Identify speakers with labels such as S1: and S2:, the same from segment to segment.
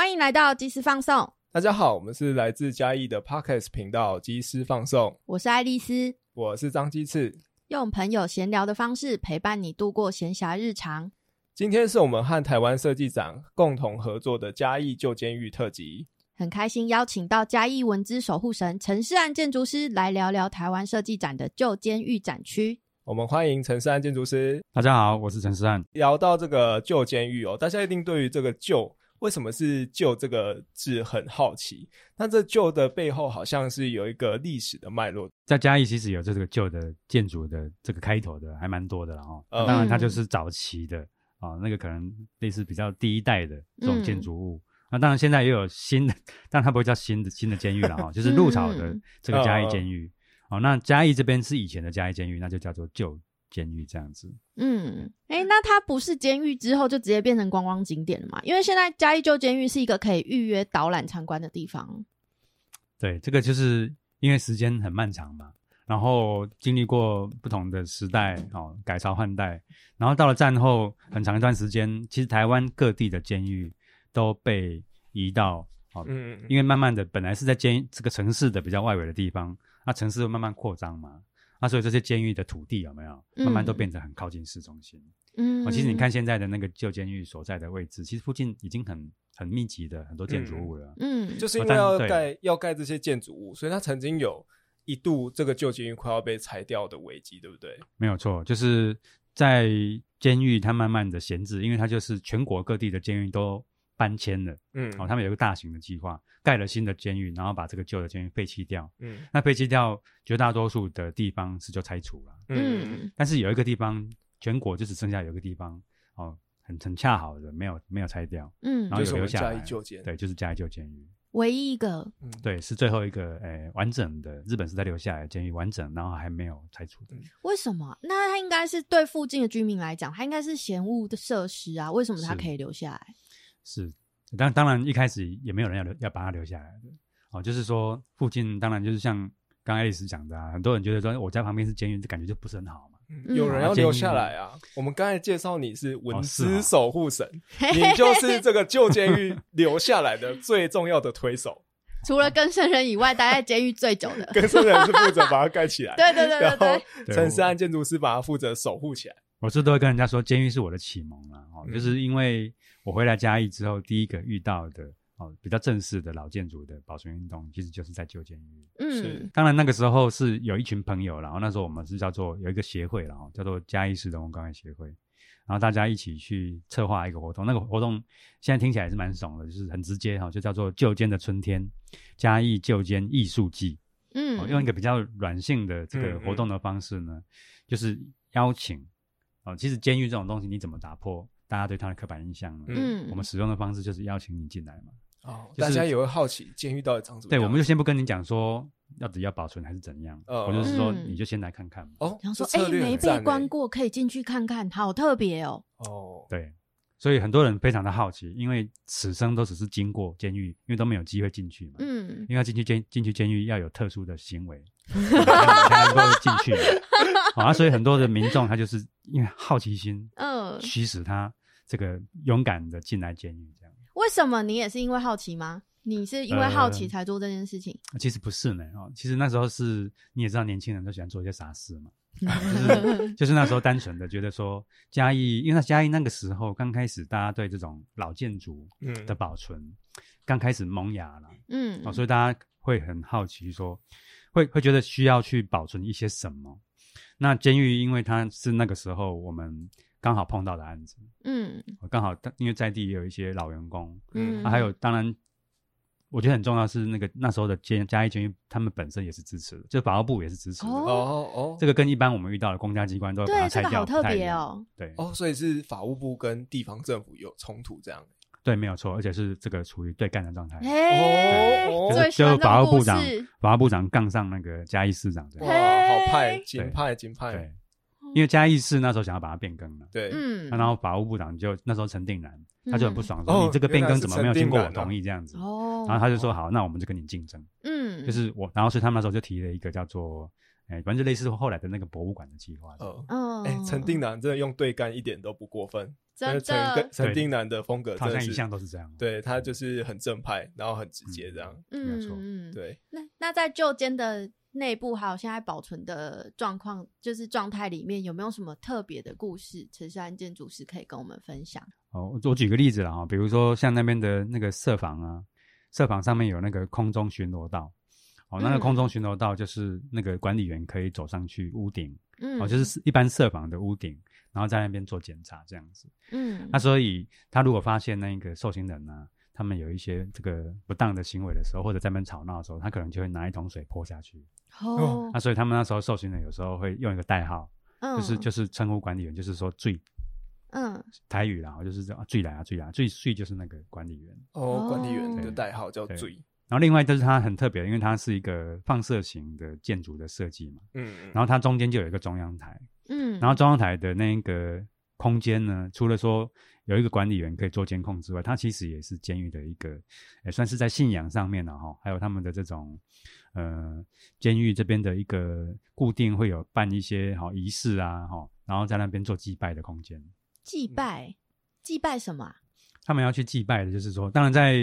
S1: 欢迎来到即时放送，
S2: 大家好，我们是来自嘉义的 Podcast 频道即时放送，
S1: 我是爱丽丝，
S2: 我是张鸡翅。
S1: 用朋友闲聊的方式陪伴你度过闲暇日常。
S2: 今天是我们和台湾设计展共同合作的嘉义旧监狱特辑，
S1: 很开心邀请到嘉义文资守护神陈世安建筑师来聊聊台湾设计展的旧监狱展区。
S2: 我们欢迎陈世安建筑师。
S3: 大家好，我是陈世安。
S2: 聊到这个旧监狱哦，大家一定对于这个旧为什么是旧这个字很好奇。那这旧的背后好像是有一个历史的脉络。
S3: 在嘉义其实有这个旧的建筑的这个开头的还蛮多的了哈。
S2: 嗯
S3: 当然它就是早期的啊，那个可能类似比较第一代的这种建筑物。那当然现在也有新的，但它不会叫新的新的监狱了哈，就是 入草的这个嘉义监狱。哦，那嘉义这边是以前的嘉义监狱，那就叫做旧监狱这样子。
S1: 嗯，哎，那它不是监狱之后就直接变成观光景点了嘛？因为现在嘉义旧监狱是一个可以预约导览参观的地方。
S3: 对，这个就是因为时间很漫长嘛，然后经历过不同的时代哦，改朝换代，然后到了战后很长一段时间，其实台湾各地的监狱都被移到哦，
S2: 嗯，
S3: 因为慢慢的本来是在监这个城市的比较外围的地方，那城市会慢慢扩张嘛，那所以这些监狱的土地有没有慢慢都变成很靠近市中心？
S1: 嗯，
S3: 哦，其实你看现在的那个旧监狱所在的位置，其实附近已经很很密集的很多建筑物了。
S1: 嗯，
S2: 就是因为要盖要盖这些建筑物，所以它曾经有一度这个旧监狱快要被拆掉的危机，对不对？
S3: 没有错，就是在监狱，它慢慢的闲置，因为它就是全国各地的监狱都搬迁了，
S2: 嗯，
S3: 哦，他们有一个大型的计划，盖了新的监狱，然后把这个旧的监狱废弃掉。
S2: 嗯
S3: 那废弃掉绝大多数的地方是就拆除了，
S2: 嗯
S1: 嗯
S3: 但是有一个地方，全国就只剩下有一个地方，哦，很很恰好的没有没有拆掉，
S1: 嗯
S3: 然后有留下来
S2: 义旧监
S3: 对，就是加一旧监狱。
S1: 唯一一个，
S2: 嗯，
S3: 对，是最后一个诶、完整的日本时代留下来的监狱，完整，然后还没有拆除的。
S1: 为什么？那它应该是对附近的居民来讲，它应该是嫌恶的设施啊？为什么它可以留下来？
S3: 是，当当然一开始也没有人要留要把它留下来的哦，就是说附近当然就是像刚刚爱丽丝讲的啊，很多人觉得说我家旁边是监狱，这感觉就不是很好嘛。
S2: 嗯有人要留下来啊！我们刚才介绍你是文
S3: 哦是
S2: 资
S3: 哦
S2: 守护神，你就是这个旧监狱留下来的最重要的推手。
S1: 除了更生人以外，待在监狱最久的。
S2: 跟生人是负责把它盖起来，
S1: 对对对对
S2: 然后
S1: 对
S3: 对
S2: 陈思安建筑师把它负责守护起来。
S3: 我是都会跟人家说，监狱是我的启蒙啦，哦，
S2: 嗯
S3: 就是因为我回来嘉义之后，第一个遇到的哦比较正式的老建筑的保存运动，其实就是在旧监狱。
S1: 嗯
S2: 是
S3: 当然那个时候是有一群朋友，然后那时候我们是叫做有一个协会，然后叫做嘉义市人文关爱协会，然后大家一起去策划一个活动。那个活动现在听起来是蛮爽的，就是很直接哈，就叫做“旧监的春天”嘉义旧监艺术季。哦，用一
S1: 嗯
S3: 个比较软性的这个活动的方式呢，就是邀请哦，其实监狱这种东西，你怎么打破大家对它的刻板印象呢？
S1: 嗯，
S3: 我们使用的方式就是邀请你进来嘛。
S2: 哦，
S3: 就是
S2: 大家也会好奇监狱到底长什么
S3: 对，我们就先不跟你讲说到底要保存还是怎样，
S2: 呃
S3: 我就是说
S1: 嗯
S3: 你就先来看看嘛。
S2: 哦，
S1: 然后说，哎，没被关过，可以进去看看，好特别哦。
S2: 哦，
S3: 对，所以很多人非常的好奇，因为此生都只是经过监狱，因为都没有机会进去嘛。
S1: 嗯
S3: 因为要进去监进去监狱要有特殊的行为，才能够进去啊，所以很多的民众他就是因为好奇心
S1: 嗯，
S3: 驱使他这个勇敢的进来监狱这样。
S1: 为什么你也是因为好奇吗？你是因为好奇
S3: 呃
S1: 才做这件事情？
S3: 其实不是呢，哦，其实那时候是你也知道，年轻人都喜欢做一些傻事嘛，就是就是那时候单纯的觉得说嘉义，因为那嘉义那个时候刚开始，大家对这种老建筑
S2: 嗯
S3: 的保存刚开始萌芽了，
S1: 嗯
S3: 哦，所以大家会很好奇说，会会觉得需要去保存一些什么。那监狱因为它是那个时候我们刚好碰到的案子，
S1: 嗯
S3: 哦刚好因为在地也有一些老员工，
S1: 嗯，
S3: 啊还有当然。我觉得很重要是那个那时候的监嘉义监狱，他们本身也是支持的，就法务部也是支持的。
S1: 哦
S2: 哦哦
S3: 这个跟一般我们遇到的公家机关都会把它
S1: 对，这
S3: 拆掉，
S1: 个好特。别哦。
S3: 对、
S2: 哦，所以是法务部跟地方政府有冲突这样。
S3: 对，没有错，而且是这个处于对干的状态。
S1: 哎，
S2: 哦
S3: 就
S1: 欢这种故
S3: 法务部长，法务部长杠上那个嘉义市长这
S2: 哇，好派，
S1: 嘿
S2: 金派，金派。
S3: 对，，因为嘉义市那时候想要把它变更了，
S2: 对，
S1: 嗯
S3: 啊然后法务部长就那时候陈定南他就很不爽，说
S2: 哦
S3: 你这个变更怎么没有经过我同意这样子，
S1: 哦，
S3: 然后他就说好，那我们就跟你竞争，
S1: 嗯，
S3: 就是我，然后所以他们那时候就提了一个叫做哎，反正就类似后来的那个博物馆的计划。
S2: 哦，
S1: 嗯，
S2: 哎，陈定南真的用对干一点都不过分，
S1: 真的
S2: 跟，陈定南的风格
S3: 好像一向都是这样。
S2: 对他就是很正派，然后很直接这样。
S3: 没有错
S1: 嗯，嗯。
S2: 对，
S1: 那那在旧间的内部还有现在保存的状况，就是状态里面有没有什么特别的故事？陈山建筑师可以跟我们分享。
S3: 哦，我我举个例子了哈，比如说像那边的那个设防啊，设防上面有那个空中巡逻道，哦，那个
S1: 嗯。
S3: 空中巡逻道就是那个管理员可以走上去屋顶，
S1: 嗯，
S3: 哦，就是一般设防的屋顶，然后在那边做检查这样子。
S1: 嗯，
S3: 那所以他如果发现那个受刑人呢、他们有一些这个不当的行为的时候，或者在那边吵闹的时候，他可能就会拿一桶水泼下去。
S1: 哦。
S3: 那，所以他们那时候受刑人有时候会用一个代号，
S1: 嗯，
S3: 就是就是称呼管理员，就是说“最
S1: 嗯
S3: 台语啦，就是这样“最来啊最来啊最最”就是那个管理员。
S2: 哦，管理员的
S3: 对
S2: 代号叫
S3: 对
S2: 最，
S3: 然后另外就是它很特别，因为它是一个放射型的建筑的设计嘛，
S2: 嗯，
S3: 然后它中间就有一个中央台，
S1: 嗯，
S3: 然后中央台的那个空间呢，除了说有一个管理员可以做监控之外，它其实也是监狱的一个，也算是在信仰上面了哈，还有他们的这种呃监狱这边的一个固定会有办一些好仪式啊哈，然后在那边做祭拜的空间。
S1: 祭拜，祭拜什么啊？
S3: 他们要去祭拜的，就是说，当然在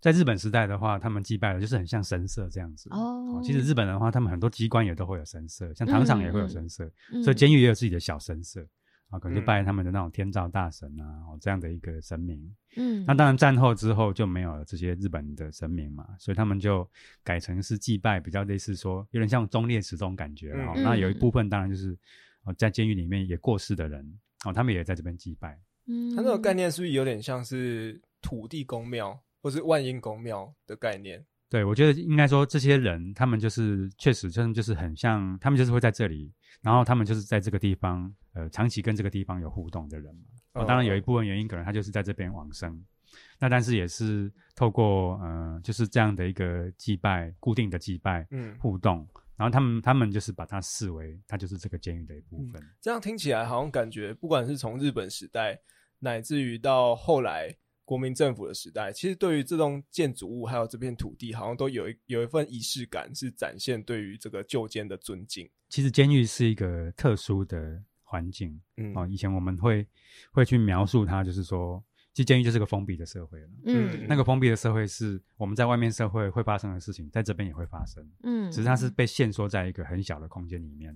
S3: 在日本时代的话，他们祭拜的就是很像神社这样子。
S1: 哦
S3: 其实日本人的话，他们很多机关也都会有神社，像糖厂也会有神社，
S1: 嗯
S3: 所以监狱也有自己的小神社啊，可能就
S2: 嗯
S3: 拜他们的那种天照大神啊，哦这样的一个神明。
S1: 嗯，
S3: 那当然战后之后就没有了这些日本的神明嘛，所以他们就改成是祭拜，比较类似说有点像忠烈祠这种感觉了哦。
S1: 嗯
S3: 那有一部分当然就是哦在监狱里面也过世的人哦，他们也在这边祭拜。
S1: 嗯，
S2: 它那个概念是不是有点像是土地公庙或是万应公庙的概念？
S3: 对，我觉得应该说这些人，他们就是确实真的就是很像，他们就是会在这里，然后他们就是在这个地方，呃，长期跟这个地方有互动的人嘛。哦，当然有一部分原因可能他就是在这边往生，那但是也是透过呃，就是这样的一个祭拜，固定的祭拜
S2: 嗯，
S3: 互动，然后他们他们就是把它视为它就是这个监狱的一部分。
S2: 这样听起来好像感觉，不管是从日本时代，乃至于到后来国民政府的时代，其实对于这栋建筑物还有这片土地，好像都有一有一份仪式感，是展现对于这个旧监的尊敬。
S3: 其实监狱是一个特殊的环境，
S2: 嗯
S3: 哦，以前我们会会去描述它，就是说，其实监狱就是个封闭的社会了。
S1: 嗯
S3: 那个封闭的社会是我们在外面社会会发生的事情，在这边也会发生，
S1: 嗯，
S3: 只是它是被限缩在一个很小的空间里面，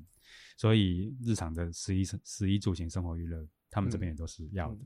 S3: 所以日常的食衣食衣住行、生活娱乐，他们这边也都是要的。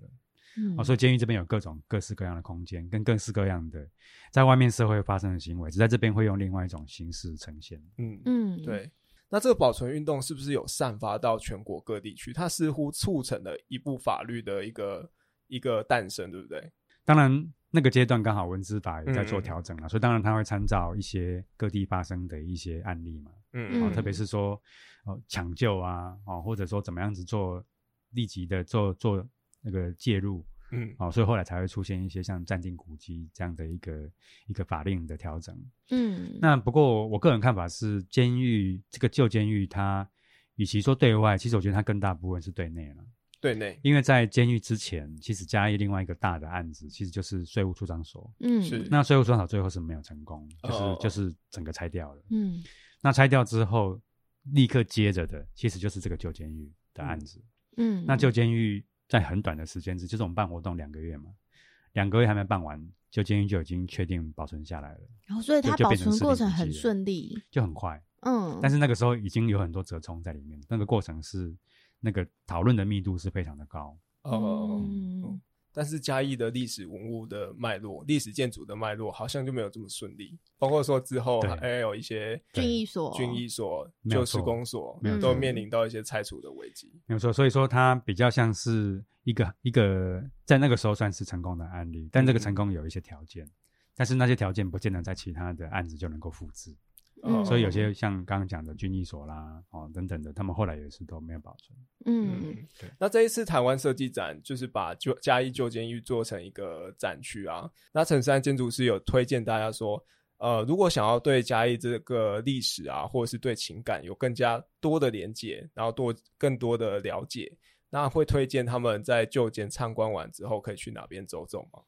S1: 嗯
S3: 哦，所以监狱这边有各种各式各样的空间，跟各式各样的在外面社会发生的行为，只在这边会用另外一种形式呈现。
S2: 嗯，
S1: 嗯，
S2: 对。那这个保存运动是不是有散发到全国各地去？它似乎促成了一部法律的一个一个诞生，对不对？
S3: 当然，那个阶段刚好文资法也在做
S2: 嗯
S3: 调整了，所以当然他会参照一些各地发生的一些案例嘛，
S2: 嗯
S3: 哦，
S1: 嗯
S3: 特别是说哦抢救啊，哦或者说怎么样子做立即的做做那个介入，
S2: 嗯
S3: 哦，所以后来才会出现一些像暂定古迹这样的一个一个法令的调整。
S1: 嗯，
S3: 那不过我个人看法是，监狱这个旧监狱它与其说对外，其实我觉得它更大部分是对内了。
S2: 对内
S3: 因为在监狱之前，其实嘉义另外一个大的案子，其实就是税务处长所。
S1: 嗯
S2: 是
S3: 那税务处长所最后是没有成功，就是、
S2: 哦
S3: 就是整个拆掉了。
S1: 嗯
S3: 那拆掉之后，立刻接着的其实就是这个旧监狱的案子。
S1: 嗯，
S3: 那旧监狱在很短的时间之，就是我们办活动两个月嘛，两个月还没办完，旧监狱就已经确定保存下来了，
S1: 然后所以它保存过程很顺利，
S3: 就很快。
S1: 嗯，
S3: 但是那个时候已经有很多折冲在里面，那个过程是那个讨论的密度是非常的高。
S2: 哦。
S1: 嗯
S2: 但是嘉义的历史文物的脉络、历史建筑的脉络好像就没有这么顺利，包括说之后还有一些
S1: 军役所，
S2: 军役所、旧施
S3: 错
S2: 工所
S3: 没有
S2: 都面临到一些拆除的危机。
S3: 没有错，所以说它比较像是一个一个在那个时候算是成功的案例，但这个
S2: 嗯
S3: 成功有一些条件，但是那些条件不见得在其他的案子就能够复制，
S1: 嗯
S3: 所以有些像刚刚讲的军艺所啦，哦等等的，他们后来也是都没有保存。
S1: 嗯
S2: 那这一次台湾设计展就是把旧嘉义旧监狱做成一个展区啊。那陈山建筑师有推荐大家说，呃，如果想要对嘉义这个历史啊，或者是对情感有更加多的连接，然后多更多的了解，那会推荐他们在旧监参观完之后可以去哪边走走吗？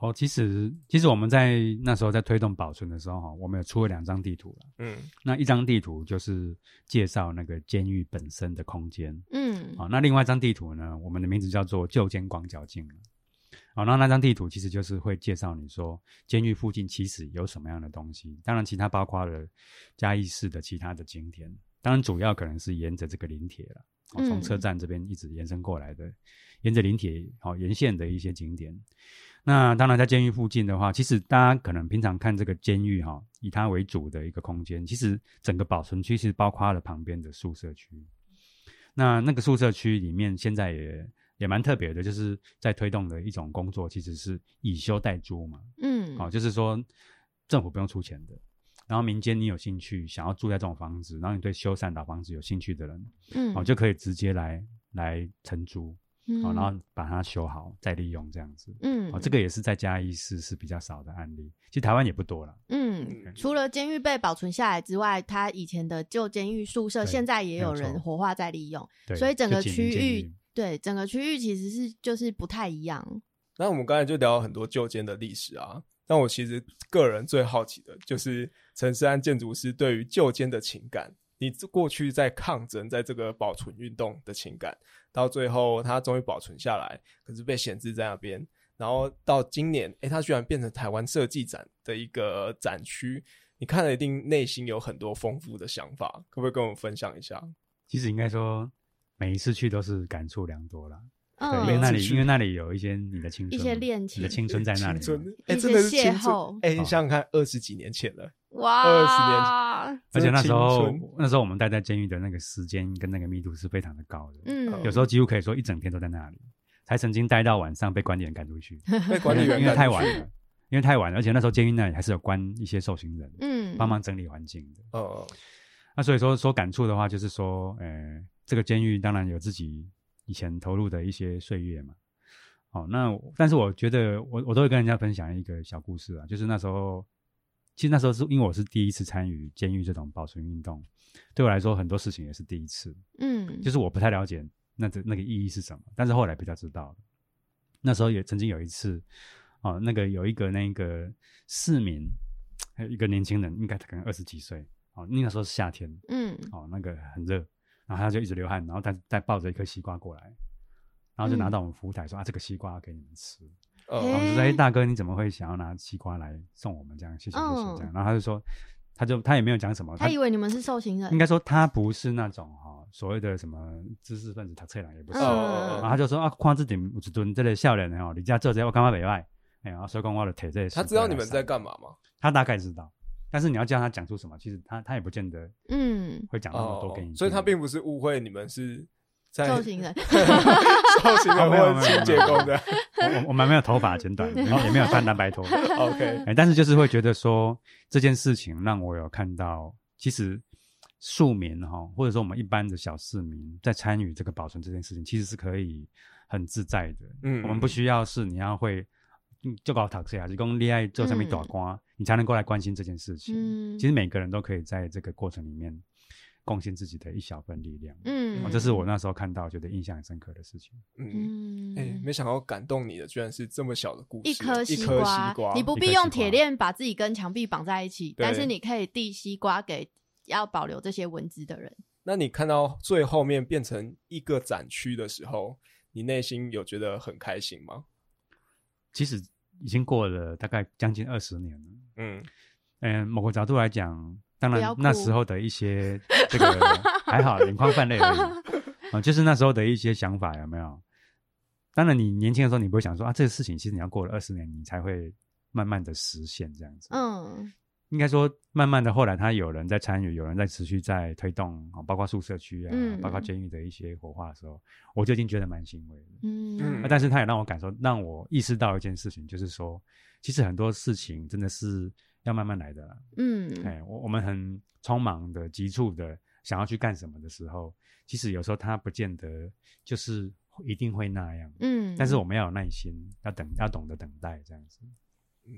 S3: 哦，其实其实我们在那时候在推动保存的时候哈，我们有出了两张地图了。
S2: 嗯
S3: 那一张地图就是介绍那个监狱本身的空间，
S1: 嗯
S3: 好，那另外一张地图呢，我们的名字叫做旧监广角镜。好，那那张地图其实就是会介绍你说监狱附近其实有什么样的东西，当然其他包括了嘉义市的其他的景点，当然主要可能是沿着这个林铁了，哦从
S1: 嗯
S3: 车站这边一直延伸过来的，沿着林铁好沿线的一些景点。那当然，在监狱附近的话，其实大家可能平常看这个监狱哈，以它为主的一个空间，其实整个保存区其实包括了旁边的宿舍区。那那个宿舍区里面现在也也蛮特别的，就是在推动的一种工作，其实是以修代租嘛。
S1: 嗯，
S3: 好、就是说政府不用出钱的，然后民间你有兴趣想要住在这种房子，然后你对修缮老房子有兴趣的人，
S1: 嗯，
S3: 哦，就可以直接来来承租，
S1: 嗯
S3: 哦，然后把它修好再利用这样子。
S1: 嗯
S3: 哦，这个也是在嘉义市是比较少的案例，其实台湾也不多了。
S1: 嗯，除了监狱被保存下来之外，它以前的旧监狱宿舍
S3: 对
S1: 现在也有人活化在利用，
S3: 对，
S1: 所以整个区域
S3: 狱
S1: 对整个区域其实是就是不太一样。
S2: 那我们刚才就聊了很多旧监的历史啊，那我其实个人最好奇的就是陈思安建筑师对于旧监的情感。你过去在抗争，在这个保存运动的情感，到最后它终于保存下来，可是被闲置在那边。然后到今年，诶，它居然变成台湾设计展的一个展区，你看了一定内心有很多丰富的想法，可不可以跟我们分享一下？
S3: 其实应该说每一次去都是感触良多啦。
S1: 嗯，
S3: 因为那里因为那里有一些你的青春，
S1: 一些恋情
S3: 你的青春在那里
S1: 一
S2: 真的是
S1: 些邂逅
S2: 哎、你
S3: 哦
S2: 想想看，二十几年前了，
S1: 哇，
S2: 二十年
S3: 而且那时候那时候我们待在监狱的那个时间跟那个密度是非常的高的，
S1: 嗯，
S3: 有时候几乎可以说一整天都在那里，才曾经待到晚上被管理员赶出去，
S2: 被管理员
S3: 因为太晚了，因为太晚了，而且那时候监狱那里还是有关一些受刑人，
S1: 嗯。
S3: 帮忙整理环境的。
S2: 哦，
S3: 那所以说说感触的话，就是说，呃，这个监狱当然有自己以前投入的一些岁月嘛。哦、那但是我觉得我我都会跟人家分享一个小故事啊，就是那时候，其实那时候是因为我是第一次参与监狱这种保存运动，对我来说很多事情也是第一次，
S1: 嗯，
S3: 就是我不太了解那这那个意义是什么，但是后来比较知道了。那时候也曾经有一次，哦，那个有一个那个市民，还有一个年轻人，应该他可能二十几岁，哦，那个时候是夏天，
S1: 嗯
S3: 哦，那个很热，然后他就一直流汗，然后他再抱着一颗西瓜过来，然后就拿到我们服务台说、啊，这个西瓜要给你们吃。
S2: 呃，
S3: 然后我们就说，哎，大哥，你怎么会想要拿西瓜来送我们这样？谢谢谢谢这样。然后他就说，他就他也没有讲什么，
S1: 他以为你们是受刑人，
S3: 应该说他不是那种哈、所谓的什么知识分子、他测量也不是。
S1: 嗯
S3: 然后他就说啊，看这点有一吨这个少年哦，你家做这个我干嘛没外？哎，然后所以讲我的腿这，
S2: 他知道你们在，干嘛吗？
S3: 他大概知道，但是你要叫他讲出什么，其实他他也不见得
S1: 嗯，
S3: 会讲那么多给你
S2: 所以他并不是误会你们是在
S1: 受刑人，
S2: 受刑人
S3: 哦没有
S2: 或者清洁工的。
S3: 我我我们没有头发剪短，也没有也没有穿蓝白拖，
S2: OK，
S3: 哎，但是就是会觉得说这件事情让我有看到，其实庶民哈，或者说我们一般的小市民在参与这个保存这件事情，其实是可以很自在的。
S2: 嗯。
S3: 我们不需要是你要会嗯就搞读册还是讲恋爱做上面短瓜，你才能够来关心这件事情。
S1: 嗯。
S3: 其实每个人都可以在这个过程里面贡献自己的一小份力量。
S1: 嗯
S3: 哦，这是我那时候看到觉得印象很深刻的事情。
S2: 嗯，
S1: 嗯，
S2: 哎、没想到感动你的居然是这么小的故事，
S1: 一颗
S2: 西瓜，
S1: 你不必用铁链把自己跟墙壁绑在一起，
S2: 对
S1: 但是你可以递西瓜给要保留这些文字的人。
S2: 那你看到最后面变成一个展区的时候，你内心有觉得很开心吗？
S3: 其实已经过了大概将近二十年了。
S2: 嗯，
S3: 嗯，某个角度来讲，当然那时候的一些这个 还好，眼眶泛泪而已啊、就是那时候的一些想法有没有？当然，你年轻的时候，你不会想说啊，这个事情其实你要过了二十年，你才会慢慢的实现这样子。
S1: 嗯
S3: 应该说，慢慢的后来，他有人在参与，有人在持续在推动啊，包括宿舍区啊，
S1: 嗯
S3: 包括监狱的一些活化的时候，我就已经觉得蛮欣慰的。
S1: 嗯
S2: 嗯
S3: 啊但是他也让我感受，让我意识到一件事情，就是说，其实很多事情真的是要慢慢来的啦。
S1: 嗯
S3: 哎，我我们很匆忙的、急促的想要去干什么的时候，其实有时候他不见得就是一定会那样。
S1: 嗯，
S3: 但是我们要有耐心，要等，要懂得等待，这样子。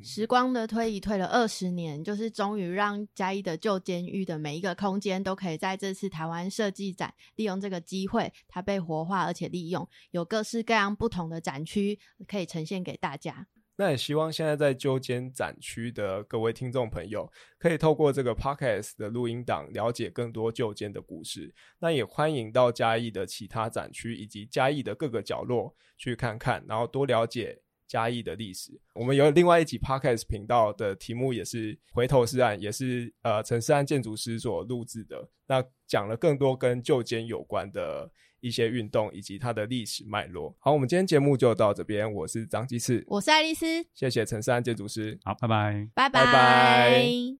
S1: 时光的推移推了二十年，就是终于让嘉义的旧监狱的每一个空间都可以在这次台湾设计展利用这个机会，它被活化而且利用，有各式各样不同的展区可以呈现给大家。
S2: 那也希望现在在旧间展区的各位听众朋友，可以透过这个 podcast 的录音档，了解更多旧间的故事。那也欢迎到嘉义的其他展区以及嘉义的各个角落去看看，然后多了解。嘉义的历史，我们有另外一集 podcast 频道的题目也是回头是岸，也是呃陈世安建筑师所录制的。那讲了更多跟旧监有关的一些运动以及它的历史脉络。好，我们今天节目就到这边，我是张鸡翅，
S1: 我是爱丽丝，
S2: 谢谢陈世安建筑师，
S3: 好，拜拜，
S1: 拜
S2: 拜拜。